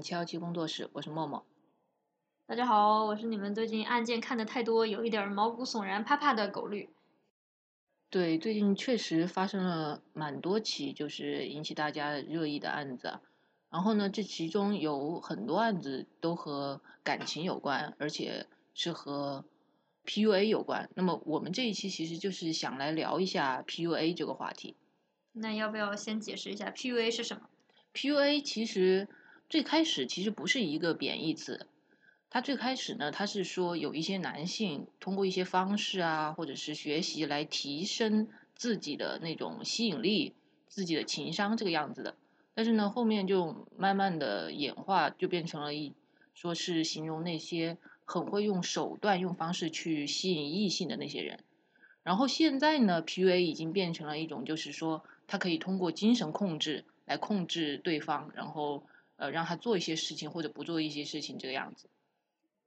七幺七工作室，我是默默。大家好，我是你们最近案件看的太多，有一点毛骨悚然、怕怕的狗绿。对，最近确实发生了蛮多起，就是引起大家热议的案子。然后呢，这其中有很多案子都和感情有关，而且是和 PUA 有关。那么我们这一期其实就是想来聊一下 PUA 这个话题。那要不要先解释一下 PUA 是什么？PUA 其实最开始其实不是一个贬义词，它最开始呢，它是说有一些男性通过一些方式啊，或者是学习来提升自己的那种吸引力、自己的情商这个样子的。但是呢，后面就慢慢的演化，就变成了一说是形容那些很会用手段、用方式去吸引异性的那些人。然后现在呢，PUA 已经变成了一种，就是说他可以通过精神控制来控制对方，然后呃让他做一些事情或者不做一些事情这个样子。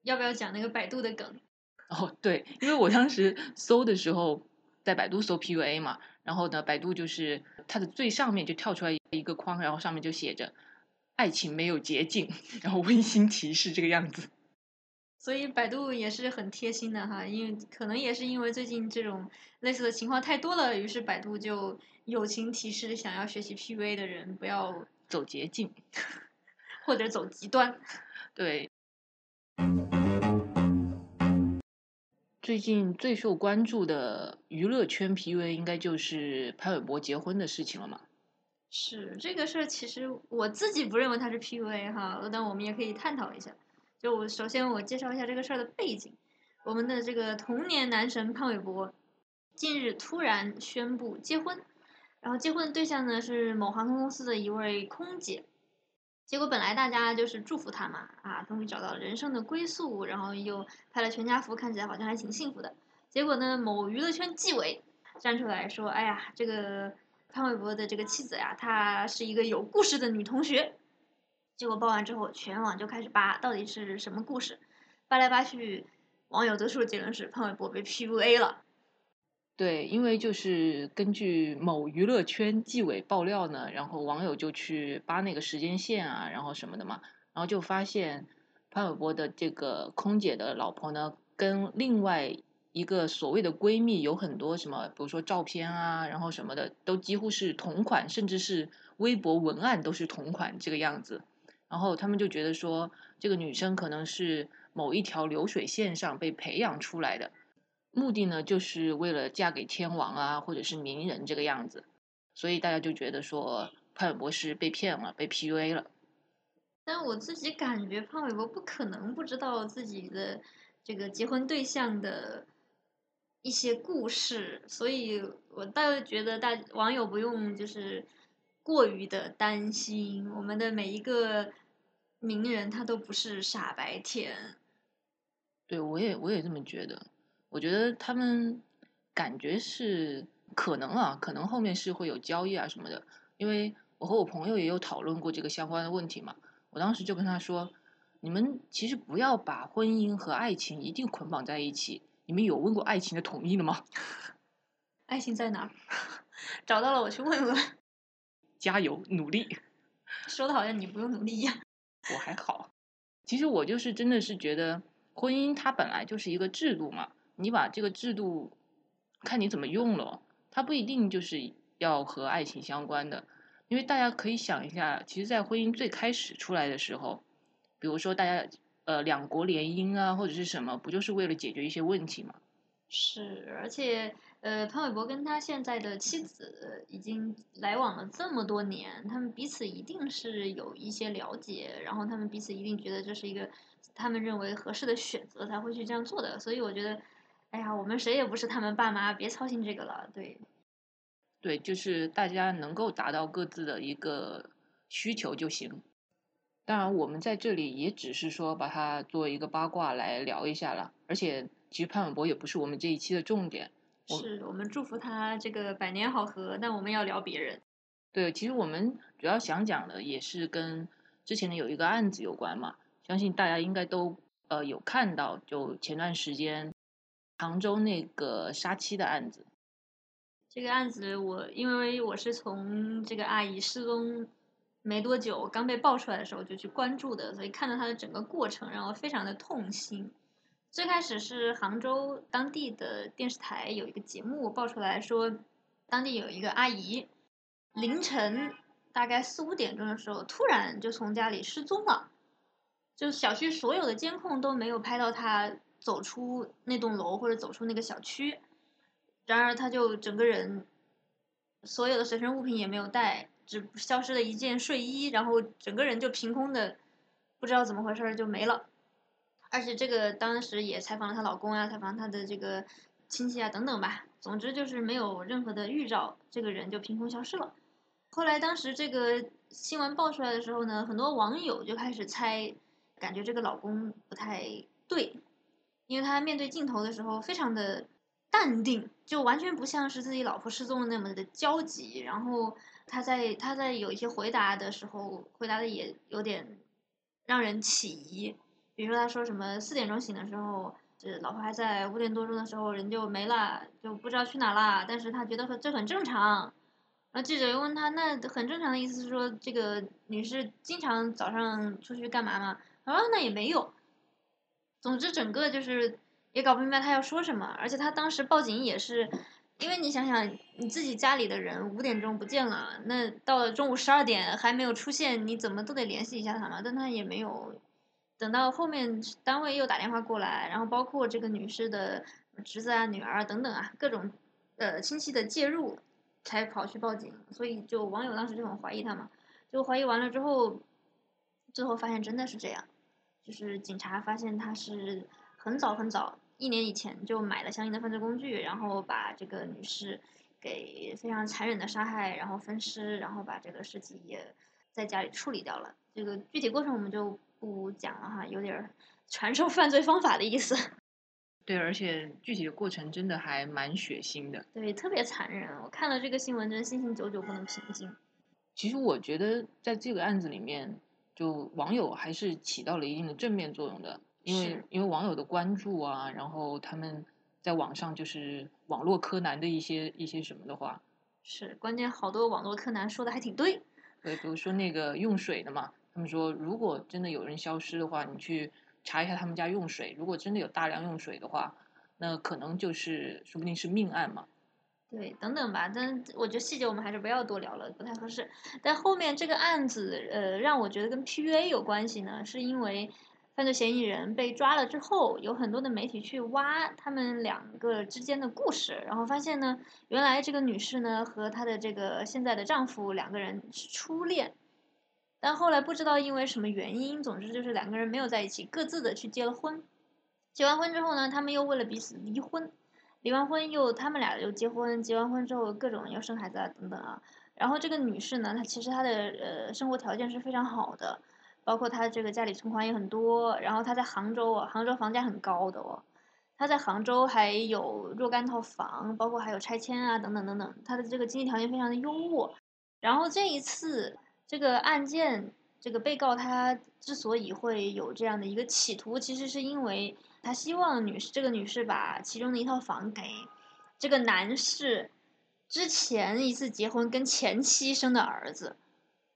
要不要讲那个百度的梗？哦，对，因为我当时搜的时候，在百度搜 PUA 嘛。然后呢，百度就是它的最上面就跳出来一个框，然后上面就写着“爱情没有捷径”，然后温馨提示这个样子。所以百度也是很贴心的哈，因为可能也是因为最近这种类似的情况太多了，于是百度就友情提示想要学习 PUA 的人不要走捷径，或者走极端。对。最近最受关注的娱乐圈 PUA 应该就是潘玮柏结婚的事情了嘛？是这个事儿，其实我自己不认为他是 PUA 哈，但我们也可以探讨一下。就我首先我介绍一下这个事儿的背景，我们的这个童年男神潘玮柏近日突然宣布结婚，然后结婚的对象呢是某航空公司的一位空姐。结果本来大家就是祝福他嘛，啊，终于找到人生的归宿，然后又拍了全家福，看起来好像还挺幸福的。结果呢，某娱乐圈纪委站出来说：“哎呀，这个潘玮柏的这个妻子呀，她是一个有故事的女同学。”结果报完之后，全网就开始扒，到底是什么故事？扒来扒去，网友得出的结论是潘玮柏被 PUA 了。对，因为就是根据某娱乐圈纪委爆料呢，然后网友就去扒那个时间线啊，然后什么的嘛，然后就发现潘玮柏的这个空姐的老婆呢，跟另外一个所谓的闺蜜有很多什么，比如说照片啊，然后什么的都几乎是同款，甚至是微博文案都是同款这个样子，然后他们就觉得说，这个女生可能是某一条流水线上被培养出来的。目的呢，就是为了嫁给天王啊，或者是名人这个样子，所以大家就觉得说潘玮柏是被骗了，被 PUA 了。但我自己感觉潘玮柏不可能不知道自己的这个结婚对象的一些故事，所以我倒觉得大网友不用就是过于的担心，我们的每一个名人他都不是傻白甜。对，我也我也这么觉得。我觉得他们感觉是可能啊，可能后面是会有交易啊什么的。因为我和我朋友也有讨论过这个相关的问题嘛。我当时就跟他说：“你们其实不要把婚姻和爱情一定捆绑在一起。你们有问过爱情的同意了吗？” 爱情在哪？找到了，我去问问。加油，努力。说的好像你不用努力一样。我还好。其实我就是真的是觉得婚姻它本来就是一个制度嘛。你把这个制度看你怎么用了，它不一定就是要和爱情相关的，因为大家可以想一下，其实，在婚姻最开始出来的时候，比如说大家呃两国联姻啊，或者是什么，不就是为了解决一些问题吗？是，而且呃，潘玮柏跟他现在的妻子已经来往了这么多年，他们彼此一定是有一些了解，然后他们彼此一定觉得这是一个他们认为合适的选择，才会去这样做的，所以我觉得。哎呀，我们谁也不是他们爸妈，别操心这个了。对，对，就是大家能够达到各自的一个需求就行。当然，我们在这里也只是说把它作为一个八卦来聊一下了。而且，其实潘玮柏也不是我们这一期的重点。是我们祝福他这个百年好合，但我们要聊别人。对，其实我们主要想讲的也是跟之前的有一个案子有关嘛。相信大家应该都呃有看到，就前段时间。杭州那个杀妻的案子，这个案子我因为我是从这个阿姨失踪没多久刚被爆出来的时候就去关注的，所以看到她的整个过程让我非常的痛心。最开始是杭州当地的电视台有一个节目爆出来说，当地有一个阿姨凌晨大概四五点钟的时候突然就从家里失踪了，就小区所有的监控都没有拍到她走出那栋楼或者走出那个小区。然而，她就整个人所有的随身物品也没有带，只消失了一件睡衣，然后整个人就凭空的不知道怎么回事就没了。而且这个当时也采访了她老公啊，采访她的这个亲戚啊等等吧。总之就是没有任何的预兆，这个人就凭空消失了。后来当时这个新闻爆出来的时候呢，很多网友就开始猜，感觉这个老公不太对，因为他面对镜头的时候非常的。淡定，就完全不像是自己老婆失踪那么的焦急。然后他在他在有一些回答的时候，回答的也有点让人起疑。比如说他说什么四点钟醒的时候，这老婆还在；五点多钟的时候人就没了，就不知道去哪了。但是他觉得这很正常。然后记者又问他，那很正常的意思是说，这个你是经常早上出去干嘛吗？他说那也没有。总之，整个就是。也搞不明白他要说什么，而且他当时报警也是，因为你想想你自己家里的人五点钟不见了，那到了中午十二点还没有出现，你怎么都得联系一下他嘛。但他也没有，等到后面单位又打电话过来，然后包括这个女士的侄子啊、女儿等等啊，各种呃亲戚的介入，才跑去报警。所以就网友当时就很怀疑他嘛，就怀疑完了之后，最后发现真的是这样，就是警察发现他是。很早很早，一年以前就买了相应的犯罪工具，然后把这个女士给非常残忍的杀害，然后分尸，然后把这个尸体也在家里处理掉了。这个具体过程我们就不讲了哈，有点 传授犯罪方法的意思。对，而且具体的过程真的还蛮血腥的。对，特别残忍。我看了这个新闻，真的心情久久不能平静。其实我觉得在这个案子里面，就网友还是起到了一定的正面作用的。因为因为网友的关注啊，然后他们在网上就是网络柯南的一些一些什么的话，是关键好多网络柯南说的还挺对。对，比如说那个用水的嘛，他们说如果真的有人消失的话，你去查一下他们家用水，如果真的有大量用水的话，那可能就是说不定是命案嘛。对，等等吧，但我觉得细节我们还是不要多聊了，不太合适。但后面这个案子，呃，让我觉得跟 PUA 有关系呢，是因为。犯罪嫌疑人被抓了之后，有很多的媒体去挖他们两个之间的故事，然后发现呢，原来这个女士呢和她的这个现在的丈夫两个人是初恋，但后来不知道因为什么原因，总之就是两个人没有在一起，各自的去结了婚。结完婚之后呢，他们又为了彼此离婚，离完婚又他们俩又结婚，结完婚之后各种要生孩子啊等等啊。然后这个女士呢，她其实她的呃生活条件是非常好的。包括她这个家里存款也很多，然后她在杭州啊，杭州房价很高的哦，她在杭州还有若干套房，包括还有拆迁啊等等等等，她的这个经济条件非常的优渥。然后这一次这个案件，这个被告他之所以会有这样的一个企图，其实是因为他希望女士这个女士把其中的一套房给这个男士之前一次结婚跟前妻生的儿子。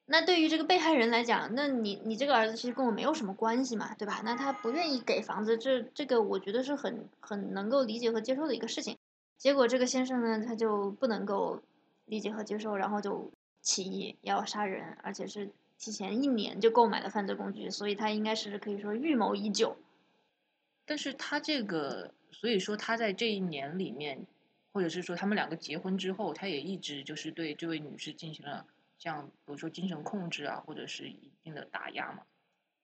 那对于这个被害人来讲，那你你这个儿子其实跟我没有什么关系嘛，对吧？那他不愿意给房子，这这个我觉得是很很能够理解和接受的一个事情。结果这个先生呢，他就不能够理解和接受，然后就起义要杀人，而且是提前一年就购买了犯罪工具，所以他应该是可以说预谋已久。但是他这个，所以说他在这一年里面，或者是说他们两个结婚之后，他也一直就是对这位女士进行了。像比如说精神控制啊，或者是一定的打压嘛。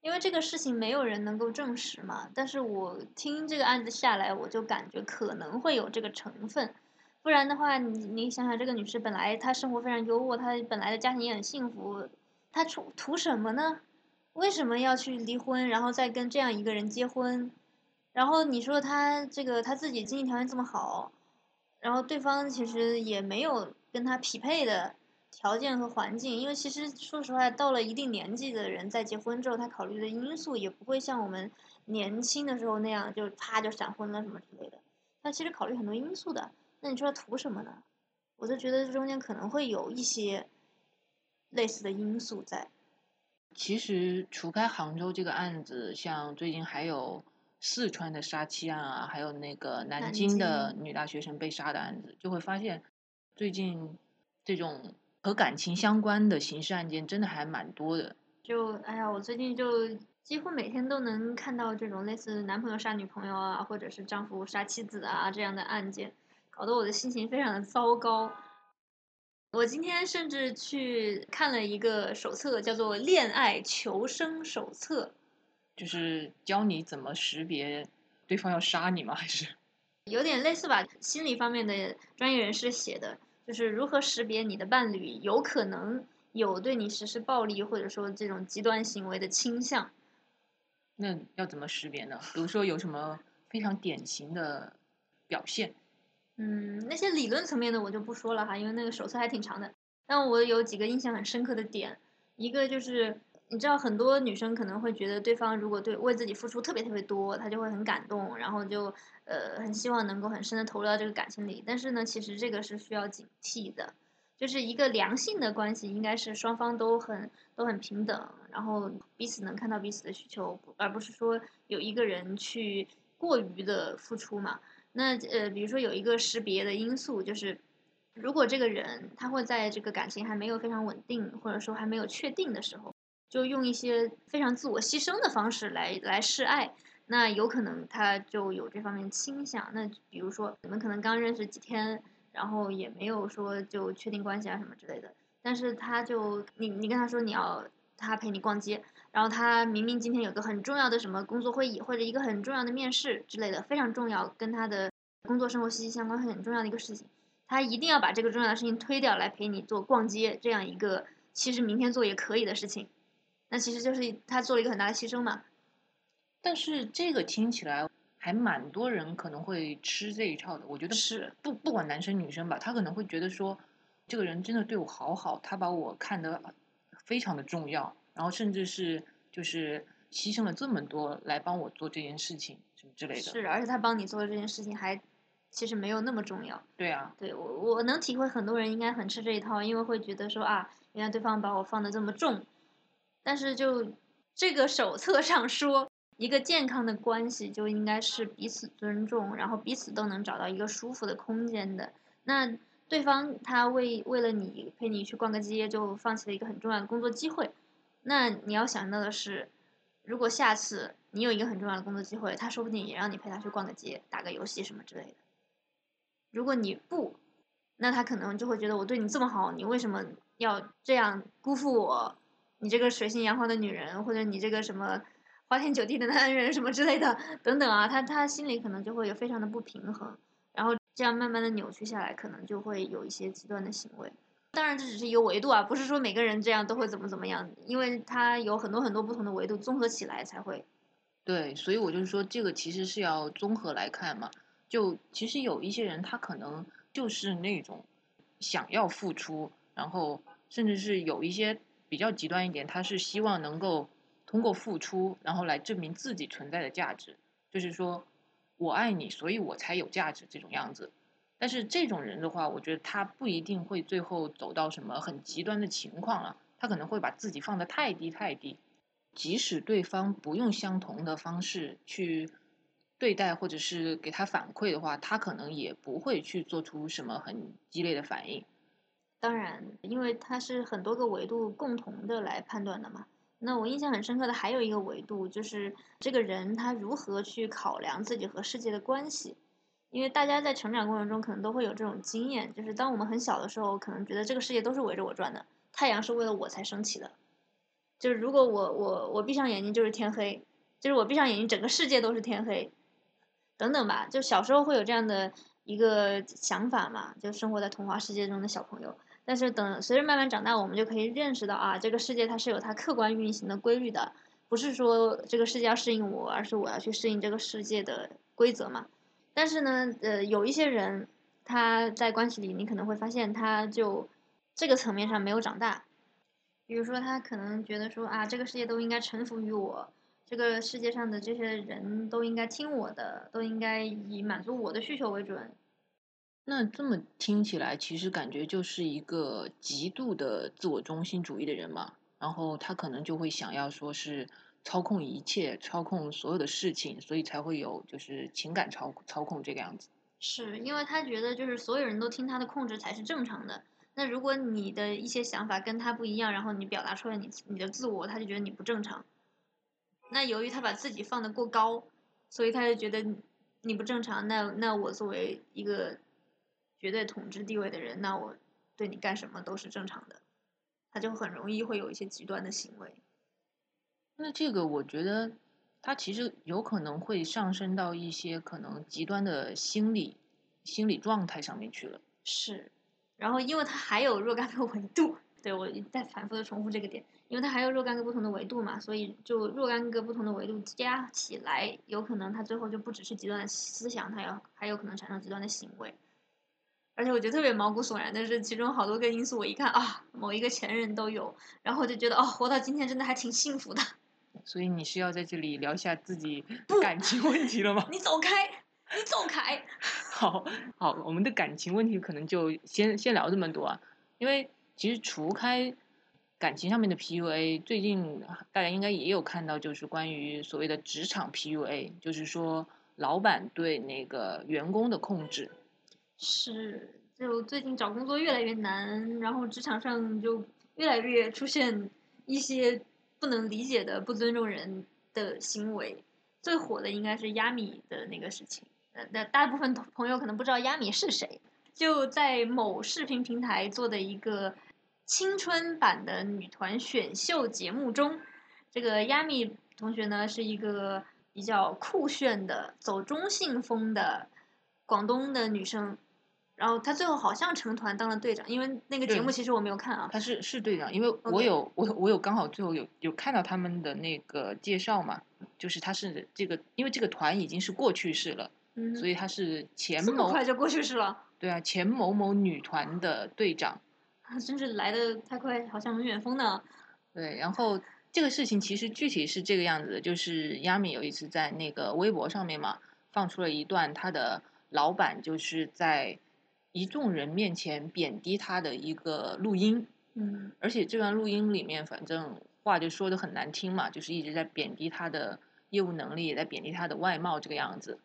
因为这个事情没有人能够证实嘛，但是我听这个案子下来，我就感觉可能会有这个成分。不然的话，你你想想，这个女士本来她生活非常优渥，她本来的家庭也很幸福，她图图什么呢？为什么要去离婚，然后再跟这样一个人结婚？然后你说他这个他自己经济条件这么好，然后对方其实也没有跟他匹配的。条件和环境，因为其实说实话，到了一定年纪的人，在结婚之后，他考虑的因素也不会像我们年轻的时候那样，就啪就闪婚了什么之类的。他其实考虑很多因素的。那你说他图什么呢？我就觉得这中间可能会有一些类似的因素在。其实除开杭州这个案子，像最近还有四川的杀妻案啊，还有那个南南京的女大学生被杀的案子，就会发现最近这种和感情相关的刑事案件真的还蛮多的。就哎呀，我最近就几乎每天都能看到这种类似男朋友杀女朋友啊，或者是丈夫杀妻子啊这样的案件，搞得我的心情非常的糟糕。我今天甚至去看了一个手册，叫做《恋爱求生手册》，就是教你怎么识别对方要杀你吗？还是 有点类似吧，心理方面的专业人士写的，就是如何识别你的伴侣有可能有对你实施暴力或者说这种极端行为的倾向。那要怎么识别呢？比如说有什么非常典型的表现？嗯，那些理论层面的我就不说了哈，因为那个手册还挺长的。但我有几个印象很深刻的点，一个就是你知道很多女生可能会觉得对方如果对为自己付出特别特别多，她就会很感动，然后就呃很希望能够很深的投入到这个感情里。但是呢，其实这个是需要警惕的，就是一个良性的关系应该是双方都很都很平等，然后彼此能看到彼此的需求，而不是说有一个人去过于的付出嘛。那呃，比如说有一个识别的因素，就是如果这个人他会在这个感情还没有非常稳定，或者说还没有确定的时候，就用一些非常自我牺牲的方式来来示爱，那有可能他就有这方面倾向。那比如说你们可能刚认识几天，然后也没有说就确定关系啊什么之类的，但是他就你你跟他说你要他陪你逛街。然后他明明今天有个很重要的什么工作会议，或者一个很重要的面试之类的，非常重要，跟他的工作生活息息相关，很重要的一个事情，他一定要把这个重要的事情推掉来陪你做逛街，这样一个其实明天做也可以的事情，那其实就是他做了一个很大的牺牲嘛。但是这个听起来还蛮多人可能会吃这一套的。我觉得是不不管男生女生吧，他可能会觉得说，这个人真的对我好好，他把我看得非常的重要。然后甚至是就是牺牲了这么多来帮我做这件事情什么之类的。是，而且他帮你做的这件事情还其实没有那么重要。对啊，对我我能体会很多人应该很吃这一套，因为会觉得说啊，原来对方把我放的这么重。但是就这个手册上说，一个健康的关系就应该是彼此尊重，然后彼此都能找到一个舒服的空间的。那对方他为为了你陪你去逛个街，就放弃了一个很重要的工作机会。那你要想到的是，如果下次你有一个很重要的工作机会，他说不定也让你陪他去逛个街、打个游戏什么之类的。如果你不，那他可能就会觉得我对你这么好，你为什么要这样辜负我？你这个水性杨花的女人，或者你这个什么花天酒地的男人什么之类的，等等啊，他他心里可能就会有非常的不平衡，然后这样慢慢的扭曲下来，可能就会有一些极端的行为。当然，这只是一个维度啊，不是说每个人这样都会怎么怎么样，因为他有很多很多不同的维度综合起来才会。对，所以我就是说，这个其实是要综合来看嘛。就其实有一些人，他可能就是那种想要付出，然后甚至是有一些比较极端一点，他是希望能够通过付出，然后来证明自己存在的价值，就是说我爱你，所以我才有价值这种样子。但是这种人的话，我觉得他不一定会最后走到什么很极端的情况了。他可能会把自己放得太低太低，即使对方不用相同的方式去对待，或者是给他反馈的话，他可能也不会去做出什么很激烈的反应。当然，因为它是很多个维度共同的来判断的嘛。那我印象很深刻的还有一个维度，就是这个人他如何去考量自己和世界的关系。因为大家在成长过程中可能都会有这种经验，就是当我们很小的时候，可能觉得这个世界都是围着我转的，太阳是为了我才升起的。就是如果我我我闭上眼睛就是天黑，就是我闭上眼睛整个世界都是天黑，等等吧。就小时候会有这样的一个想法嘛，就生活在童话世界中的小朋友。但是等随着慢慢长大，我们就可以认识到啊，这个世界它是有它客观运行的规律的，不是说这个世界要适应我，而是我要去适应这个世界的规则嘛。但是呢，呃，有一些人，他在关系里，你可能会发现，他就这个层面上没有长大。比如说，他可能觉得说啊，这个世界都应该臣服于我，这个世界上的这些人都应该听我的，都应该以满足我的需求为准。那这么听起来，其实感觉就是一个极度的自我中心主义的人嘛。然后他可能就会想要说是操控一切，操控所有的事情，所以才会有就是情感操操控这个样子。是因为他觉得就是所有人都听他的控制才是正常的。那如果你的一些想法跟他不一样，然后你表达出来你你的自我，他就觉得你不正常。那由于他把自己放得过高，所以他就觉得你不正常。那那我作为一个绝对统治地位的人，那我对你干什么都是正常的。他就很容易会有一些极端的行为。那这个我觉得，他其实有可能会上升到一些可能极端的心理心理状态上面去了。是，然后因为他还有若干个维度，对我在反复的重复这个点，因为他还有若干个不同的维度嘛，所以就若干个不同的维度加起来，有可能他最后就不只是极端的思想，他要还有可能产生极端的行为。而且我觉得特别毛骨悚然的是，其中好多个因素，我一看啊，某一个前任都有，然后我就觉得哦，活到今天真的还挺幸福的。所以你是要在这里聊一下自己感情问题了吗？你走开，你走开。好好，我们的感情问题可能就先先聊这么多啊，因为其实除开感情上面的 PUA，最近大家应该也有看到，就是关于所谓的职场 PUA，就是说老板对那个员工的控制。是，就最近找工作越来越难，然后职场上就越来越出现一些不能理解的不尊重人的行为。最火的应该是亚米的那个事情。呃，那大部分朋友可能不知道亚米是谁，就在某视频平台做的一个青春版的女团选秀节目中，这个亚米同学呢是一个比较酷炫的、走中性风的广东的女生。然后他最后好像成团当了队长，因为那个节目其实我没有看啊。他是是队长，因为我有我我有刚好最后有有看到他们的那个介绍嘛，就是他是这个，因为这个团已经是过去式了，所以他是前某快就过去式了。对啊，前某某女团的队长，真是来的太快，好像龙卷风呢。对，然后这个事情其实具体是这个样子的，就是亚米有一次在那个微博上面嘛，放出了一段他的老板就是在。一众人面前贬低他的一个录音，嗯，而且这段录音里面，反正话就说的很难听嘛，就是一直在贬低他的业务能力，也在贬低他的外貌这个样子。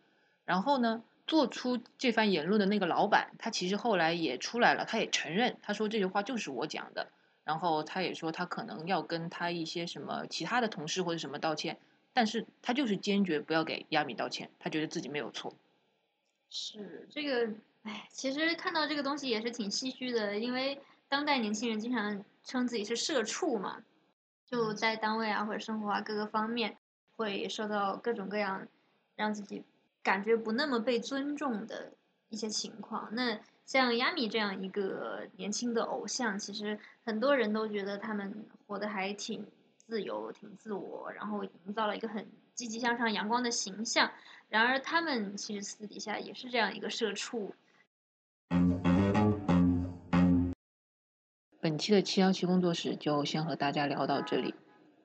然后呢，做出这番言论的那个老板，他其实后来也出来了，他也承认，他说这句话就是我讲的。然后他也说他可能要跟他一些什么其他的同事或者什么道歉，但是他就是坚决不要给亚米道歉，他觉得自己没有错。是这个。哎，其实看到这个东西也是挺唏嘘的，因为当代年轻人经常称自己是社畜嘛，就在单位啊或者生活啊各个方面会受到各种各样让自己感觉不那么被尊重的一些情况。那像亚米这样一个年轻的偶像，其实很多人都觉得他们活得还挺自由、挺自我，然后营造了一个很积极向上、阳光的形象。然而他们其实私底下也是这样一个社畜。本期的七幺七工作室就先和大家聊到这里，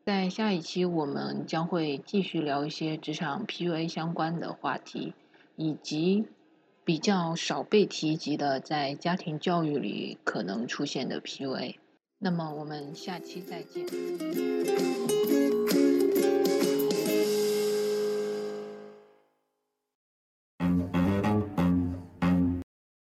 在下一期我们将会继续聊一些职场 PUA 相关的话题，以及比较少被提及的在家庭教育里可能出现的 PUA。那么我们下期再见。